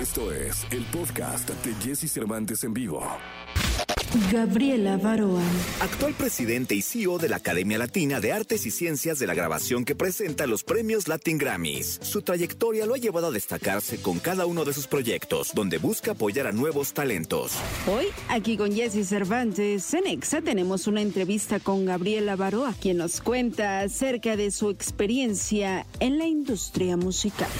Esto es el podcast de Jesse Cervantes en vivo. Gabriela Baroa. Actual presidente y CEO de la Academia Latina de Artes y Ciencias de la Grabación que presenta los premios Latin Grammys. Su trayectoria lo ha llevado a destacarse con cada uno de sus proyectos, donde busca apoyar a nuevos talentos. Hoy, aquí con Jesse Cervantes, en Exa tenemos una entrevista con Gabriela Baroa, quien nos cuenta acerca de su experiencia en la industria musical.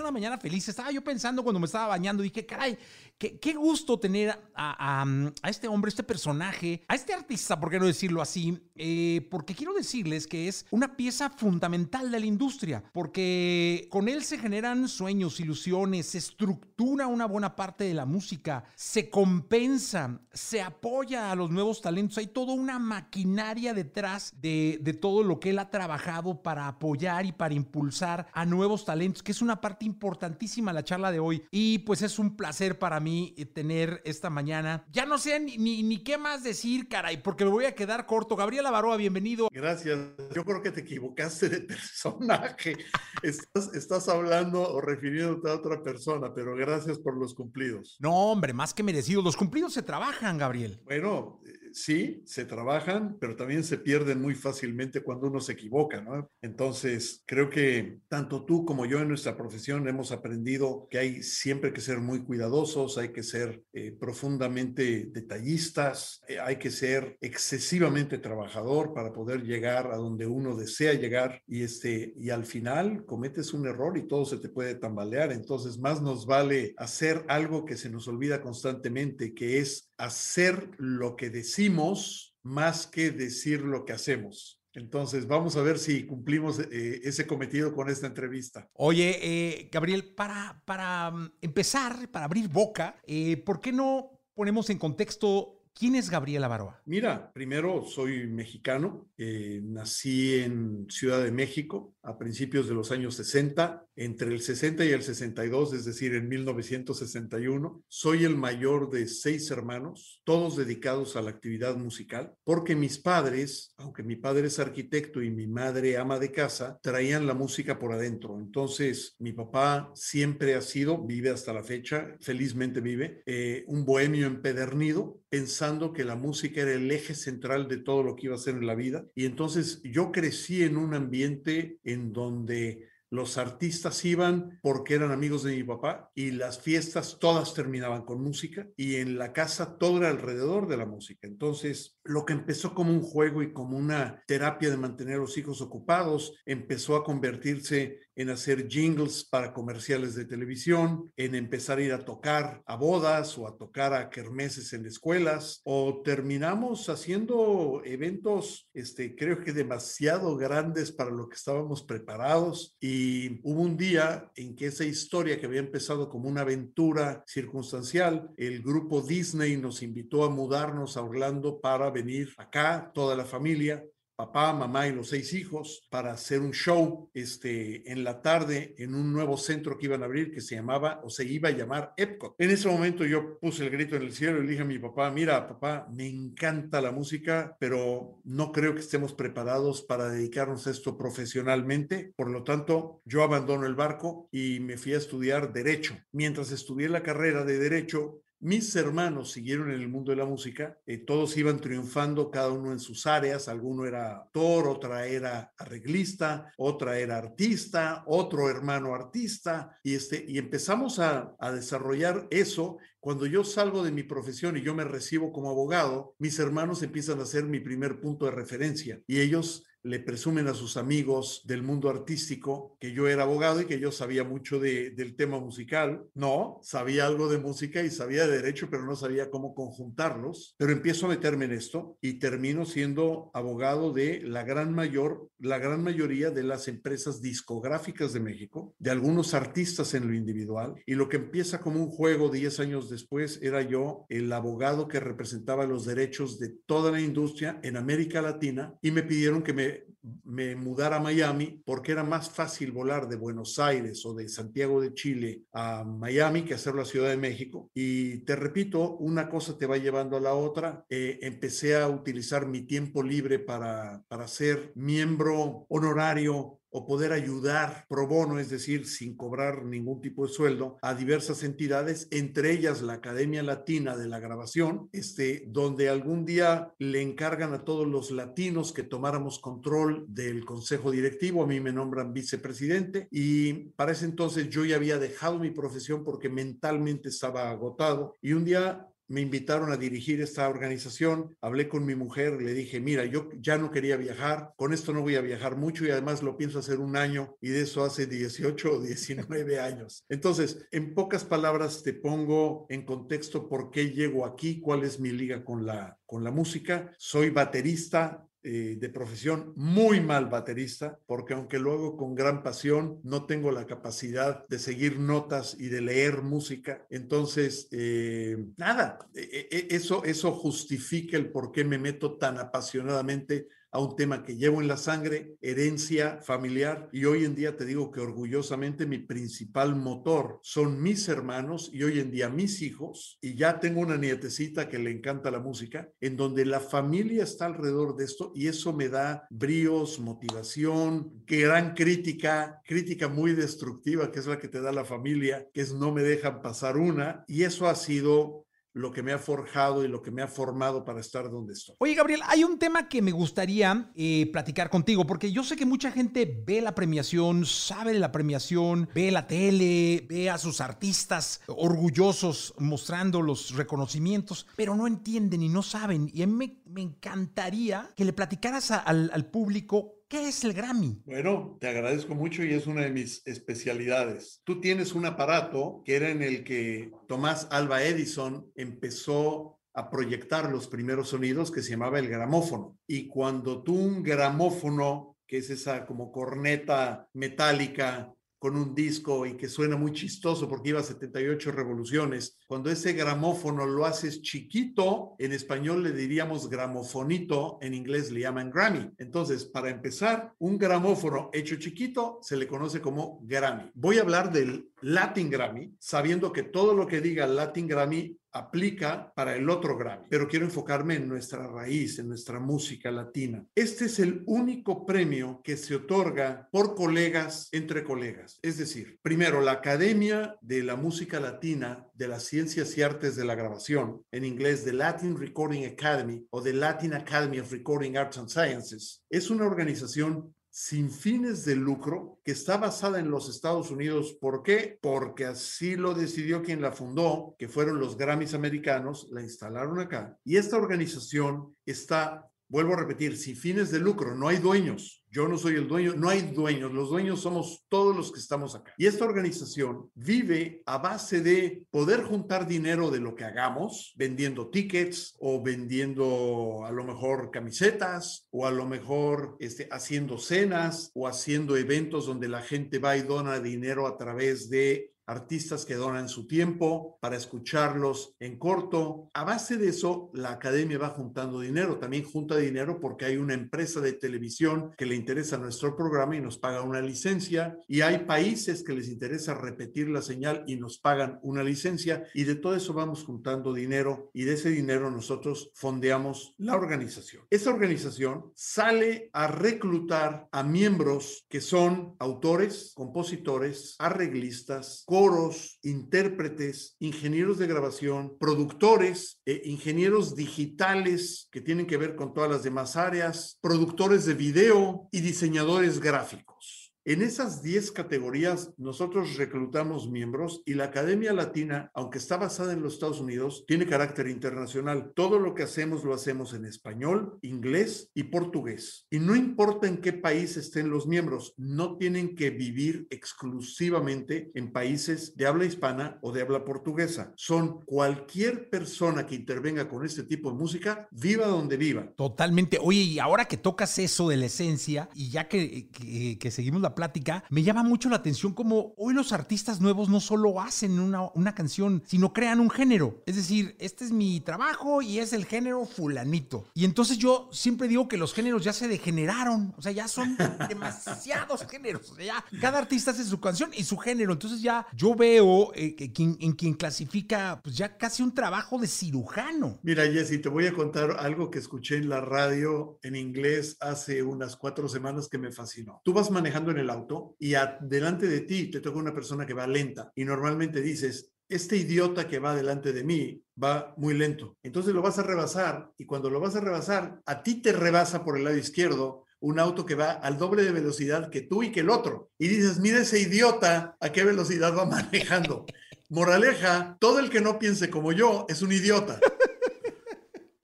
Una mañana feliz. Estaba yo pensando cuando me estaba bañando, dije, caray, Qué, gusto tener a, este hombre, este personaje, a este artista, por qué no decirlo así, eh, porque quiero decirles que es una pieza fundamental de la industria, porque con él se generan sueños, ilusiones, se estructura una buena parte de la música, se compensa, se apoya a los nuevos talentos, hay toda una maquinaria detrás de, de todo lo que él ha trabajado para apoyar y para impulsar a nuevos talentos, que es una parte importantísima de la charla de hoy. Y pues es un placer para mí eh, tener esta mañana. Ya no sé ni, ni, qué más decir, caray, porque me voy a quedar corto. Gabriela Baroa, bienvenido. Gracias. Yo creo que te equivocaste de personaje. estás, estás hablando o refiriéndote a otra persona, pero gracias por los cumplidos. No, hombre, más que merecido. Los cumplidos se trabajan, Gabriel. Bueno, sí, se trabajan, pero también se pierden muy fácilmente cuando uno se equivoca, ¿no? Entonces, creo que tanto tú como yo en nuestra profesión hemos aprendido que hay siempre que ser muy cuidadosos, hay que ser eh, profundamente detallistas, eh, hay que ser excesivamente trabajador para poder llegar a donde uno desea llegar y este y al final cometes un error y todo se te puede tambalear, entonces más nos vale hacer algo que se nos olvida constantemente, que es hacer lo que decimos más que decir lo que hacemos. Entonces, vamos a ver si cumplimos eh, ese cometido con esta entrevista. Oye, eh, Gabriel, para, para mm, empezar, para abrir boca, eh, ¿por qué no ponemos en contexto ¿Quién es Gabriela Baroa? Mira, primero soy mexicano, nací en Ciudad de México a principios de los años 60 entre el 60 y el 62, es decir, en 1961. Soy el mayor de seis hermanos, todos dedicados a la actividad musical, porque mis padres, aunque mi padre es arquitecto y mi madre ama de casa, traían la música por adentro. Entonces, mi papá siempre ha sido, vive hasta la fecha, felizmente vive, eh, un bohemio empedernido, pensando que la música era el eje central de todo lo que iba a hacer en la vida. Y entonces yo crecí en un ambiente en donde los artistas iban porque eran amigos de mi papá y las fiestas todas terminaban con música y en la casa todo era alrededor de la música. Entonces, lo que empezó como un juego y como una terapia de mantener a los hijos ocupados, empezó a convertirse en hacer jingles para comerciales de televisión, en empezar a ir a tocar a bodas o a tocar a kermeses en escuelas, o terminamos haciendo eventos, este, creo que demasiado grandes para lo que estábamos preparados. Y hubo un día en que esa historia que había empezado como una aventura circunstancial, el grupo Disney nos invitó a mudarnos a Orlando para venir acá, toda la familia, papá, mamá y los seis hijos para hacer un show este, en la tarde en un nuevo centro que iban a abrir que se llamaba o se iba a llamar Epcot. En ese momento yo puse el grito en el cielo y dije a mi papá, mira papá, me encanta la música, pero no creo que estemos preparados para dedicarnos a esto profesionalmente. Por lo tanto, yo abandono el barco y me fui a estudiar derecho. Mientras estudié la carrera de derecho, mis hermanos siguieron en el mundo de la música, eh, todos iban triunfando cada uno en sus áreas, alguno era actor, otra era arreglista, otra era artista, otro hermano artista, y, este, y empezamos a, a desarrollar eso. Cuando yo salgo de mi profesión y yo me recibo como abogado, mis hermanos empiezan a ser mi primer punto de referencia y ellos le presumen a sus amigos del mundo artístico que yo era abogado y que yo sabía mucho de, del tema musical. No, sabía algo de música y sabía de derecho, pero no sabía cómo conjuntarlos. Pero empiezo a meterme en esto y termino siendo abogado de la gran mayor, la gran mayoría de las empresas discográficas de México, de algunos artistas en lo individual. Y lo que empieza como un juego 10 años después era yo el abogado que representaba los derechos de toda la industria en América Latina y me pidieron que me me, mudara a Miami porque era más fácil volar de Buenos Aires o de Santiago de Chile a Miami que hacerlo a Ciudad de México. Y te repito, una cosa te va llevando a la otra. Eh, empecé a utilizar mi tiempo libre para, para ser miembro honorario o poder ayudar pro bono, es decir, sin cobrar ningún tipo de sueldo, a diversas entidades, entre ellas la Academia Latina de la Grabación, este, donde algún día le encargan a todos los latinos que tomáramos control del consejo directivo, a mí me nombran vicepresidente y para ese entonces yo ya había dejado mi profesión porque mentalmente estaba agotado. Y un día me invitaron a dirigir esta organización, hablé con mi mujer, le dije, mira, yo ya no quería viajar, con esto no voy a viajar mucho y además lo pienso hacer un año y de eso hace 18 o 19 años. Entonces, en pocas palabras te pongo en contexto por qué llego aquí, cuál es mi liga con la, con la música. Soy baterista, eh, de profesión, muy mal baterista, porque aunque lo hago con gran pasión, no tengo la capacidad de seguir notas y de leer música. Entonces, eh, nada, e, e, eso, eso justifica el por qué me meto tan apasionadamente a un tema que llevo en la sangre, herencia familiar, y hoy en día te digo que orgullosamente mi principal motor son mis hermanos y hoy en día mis hijos, y ya tengo una nietecita que le encanta la música, en donde la familia está alrededor de esto y eso me da bríos, motivación, gran crítica, crítica muy destructiva, que es la que te da la familia, que es no me dejan pasar una, y eso ha sido lo que me ha forjado y lo que me ha formado para estar donde estoy. Oye, Gabriel, hay un tema que me gustaría eh, platicar contigo, porque yo sé que mucha gente ve la premiación, sabe de la premiación, ve la tele, ve a sus artistas orgullosos mostrando los reconocimientos, pero no entienden y no saben. Y a mí me, encantaría que le platicaras al, al público ¿Qué es el Grammy? Bueno, te agradezco mucho y es una de mis especialidades. Tú tienes un aparato que era en el que Tomás Alba Edison empezó a proyectar los primeros sonidos que se llamaba el gramófono. Y cuando tú un gramófono, que es esa como corneta metálica con un disco y que suena muy chistoso porque iba a 78 revoluciones. Cuando ese gramófono lo haces chiquito, en español le diríamos gramofonito, en inglés le llaman Grammy. Entonces, para empezar, un gramófono hecho chiquito se le conoce como Grammy. Voy a hablar del Latin Grammy, sabiendo que todo lo que diga Latin Grammy aplica para el otro Grammy, pero quiero enfocarme en nuestra raíz, en nuestra música latina. Este es el único premio que se otorga por colegas entre colegas. Es decir, primero, la Academia de la Música Latina de las Ciencias y Artes de la Grabación, en inglés The Latin Recording Academy o The Latin Academy of Recording Arts and Sciences, es una organización sin fines de lucro que está basada en los Estados Unidos. ¿Por qué? Porque así lo decidió quien la fundó, que fueron los Grammys americanos, la instalaron acá. Y esta organización está Vuelvo a repetir, sin fines de lucro, no hay dueños. Yo no soy el dueño, no hay dueños. Los dueños somos todos los que estamos acá. Y esta organización vive a base de poder juntar dinero de lo que hagamos, vendiendo tickets o vendiendo a lo mejor camisetas o a lo mejor este, haciendo cenas o haciendo eventos donde la gente va y dona dinero a través de artistas que donan su tiempo para escucharlos en corto. A base de eso, la academia va juntando dinero. También junta dinero porque hay una empresa de televisión que le interesa nuestro programa y nos paga una licencia. Y hay países que les interesa repetir la señal y nos pagan una licencia. Y de todo eso vamos juntando dinero y de ese dinero nosotros fondeamos la organización. Esa organización sale a reclutar a miembros que son autores, compositores, arreglistas, coros, intérpretes, ingenieros de grabación, productores, e ingenieros digitales que tienen que ver con todas las demás áreas, productores de video y diseñadores gráficos. En esas 10 categorías nosotros reclutamos miembros y la Academia Latina, aunque está basada en los Estados Unidos, tiene carácter internacional. Todo lo que hacemos lo hacemos en español, inglés y portugués. Y no importa en qué país estén los miembros, no tienen que vivir exclusivamente en países de habla hispana o de habla portuguesa. Son cualquier persona que intervenga con este tipo de música, viva donde viva. Totalmente. Oye, y ahora que tocas eso de la esencia y ya que, que, que seguimos la plática, me llama mucho la atención como hoy los artistas nuevos no solo hacen una, una canción, sino crean un género. Es decir, este es mi trabajo y es el género fulanito. Y entonces yo siempre digo que los géneros ya se degeneraron, o sea, ya son demasiados géneros. O sea, ya cada artista hace su canción y su género. Entonces ya yo veo eh, que quien- en quien clasifica pues ya casi un trabajo de cirujano. Mira, Jessy, te voy a contar algo que escuché en la radio en inglés hace unas cuatro semanas que me fascinó. Tú vas manejando en el auto y delante de ti te toca una persona que va lenta y normalmente dices, este idiota que va delante de mí va muy lento. Entonces lo vas a rebasar y cuando lo vas a rebasar, a ti te rebasa por el lado izquierdo un auto que va al doble de velocidad que tú y que el otro. Y dices, mira ese idiota a qué velocidad va manejando. Moraleja, todo el que no piense como yo es un idiota.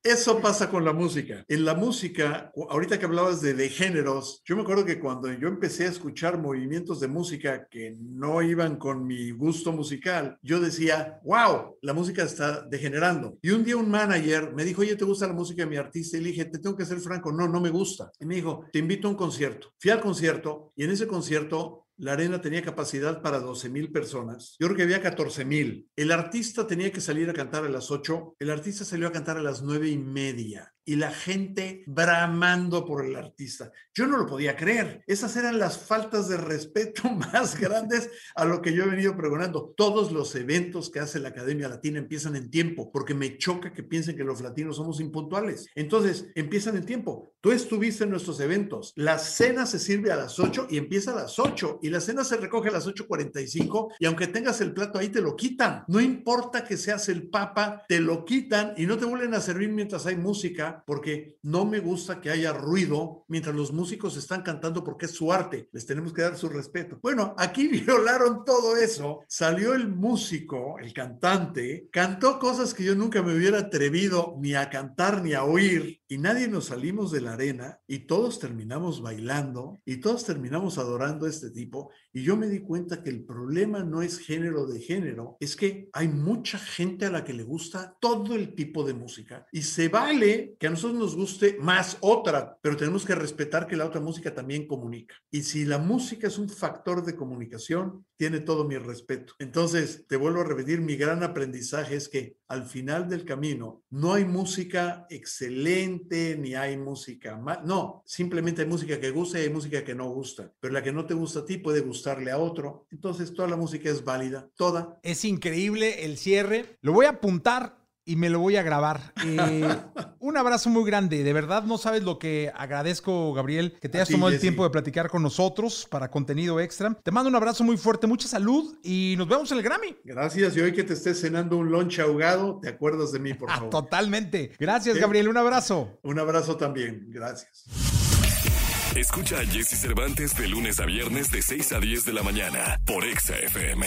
Eso pasa con la música. En la música, ahorita que hablabas de, de géneros, yo me acuerdo que cuando yo empecé a escuchar movimientos de música que no iban con mi gusto musical, yo decía, wow, la música está degenerando. Y un día un manager me dijo, oye, ¿te gusta la música de mi artista? Y dije, te tengo que ser franco, no, no me gusta. Y me dijo, te invito a un concierto. Fui al concierto y en ese concierto la arena tenía capacidad para 12 mil personas. Yo creo que había 14 mil. El artista tenía que salir a cantar a las 8. El artista salió a cantar a las nueve y media. Y la gente bramando por el artista. Yo no lo podía creer. Esas eran las faltas de respeto más grandes a lo que yo he venido pregonando. Todos los eventos que hace la Academia Latina empiezan en tiempo, porque me choca que piensen que los latinos somos impuntuales. Entonces, empiezan en tiempo. Tú estuviste en nuestros eventos. La cena se sirve a las 8 y empieza a las 8 y la cena se recoge a las 8.45 y aunque tengas el plato ahí te lo quitan. No importa que seas el papa, te lo quitan y no te vuelven a servir mientras hay música porque no me gusta que haya ruido mientras los músicos están cantando porque es su arte. Les tenemos que dar su respeto. Bueno, aquí violaron todo eso. Salió el músico, el cantante, cantó cosas que yo nunca me hubiera atrevido ni a cantar ni a oír y nadie nos salimos de la arena y todos terminamos bailando y todos terminamos adorando a este tipo y yo me di cuenta que el problema no es género de género, es que hay mucha gente a la que le gusta todo el tipo de música y se vale que a nosotros nos guste más otra, pero tenemos que respetar que la otra música también comunica. Y si la música es un factor de comunicación, tiene todo mi respeto. Entonces, te vuelvo a repetir, mi gran aprendizaje es que al final del camino no hay música excelente ni hay música mal. No, simplemente hay música que gusta y hay música que no gusta. Pero la que no te gusta a ti puede gustarle a otro. Entonces, toda la música es válida, toda. Es increíble el cierre. Lo voy a apuntar y me lo voy a grabar. Eh, un abrazo muy grande. De verdad, no sabes lo que agradezco, Gabriel, que te hayas ti, tomado el tiempo de platicar con nosotros para contenido extra. Te mando un abrazo muy fuerte, mucha salud y nos vemos en el Grammy. Gracias. Y hoy que te estés cenando un lunch ahogado, te acuerdas de mí, por favor. totalmente. Gracias, Sí. Gabriel. Un abrazo. Un abrazo también. Gracias. Escucha a Jesse Cervantes de lunes a viernes de 6 a 10 de la mañana por Exa FM.